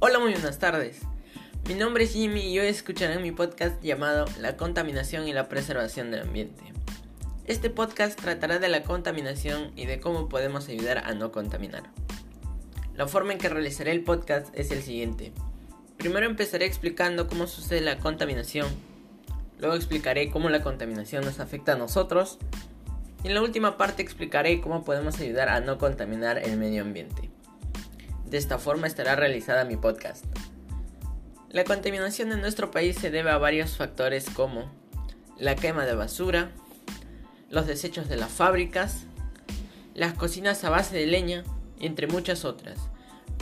Hola, muy buenas tardes. Mi nombre es Jimmy y hoy escucharán mi podcast llamado La contaminación y la preservación del ambiente. Este podcast tratará de la contaminación y de cómo podemos ayudar a no contaminar. La forma en que realizaré el podcast es el siguiente. Primero empezaré explicando cómo sucede la contaminación. Luego explicaré cómo la contaminación nos afecta a nosotros. Y en la última parte explicaré cómo podemos ayudar a no contaminar el medio ambiente. De esta forma estará realizada mi podcast. La contaminación en nuestro país se debe a varios factores como la quema de basura, los desechos de las fábricas, las cocinas a base de leña, entre muchas otras.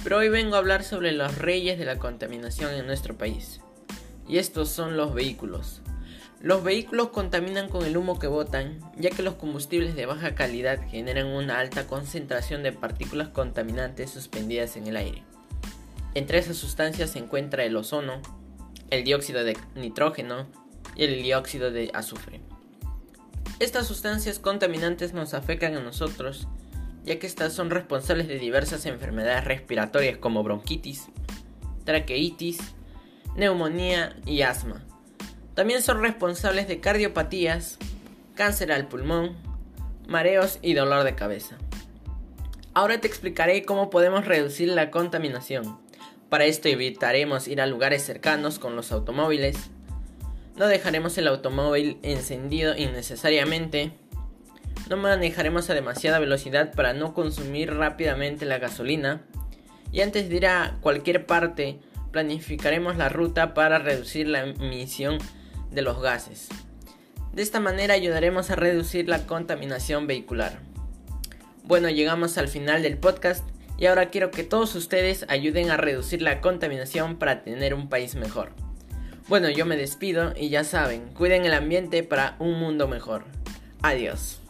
Pero hoy vengo a hablar sobre los reyes de la contaminación en nuestro país. Y estos son los vehículos. Los vehículos contaminan con el humo que botan, ya que los combustibles de baja calidad generan una alta concentración de partículas contaminantes suspendidas en el aire. Entre esas sustancias se encuentra el ozono, el dióxido de nitrógeno y el dióxido de azufre. Estas sustancias contaminantes nos afectan a nosotros, ya que estas son responsables de diversas enfermedades respiratorias como bronquitis, traqueitis, neumonía y asma. También son responsables de cardiopatías, cáncer al pulmón, mareos y dolor de cabeza. Ahora te explicaré cómo podemos reducir la contaminación. Para esto evitaremos ir a lugares cercanos con los automóviles. No dejaremos el automóvil encendido innecesariamente. No manejaremos a demasiada velocidad para no consumir rápidamente la gasolina. Y antes de ir a cualquier parte, planificaremos la ruta para reducir la emisión de los gases. De esta manera ayudaremos a reducir la contaminación vehicular. Bueno, llegamos al final del podcast y ahora quiero que todos ustedes ayuden a reducir la contaminación para tener un país mejor. Bueno, yo me despido y ya saben, cuiden el ambiente para un mundo mejor. Adiós.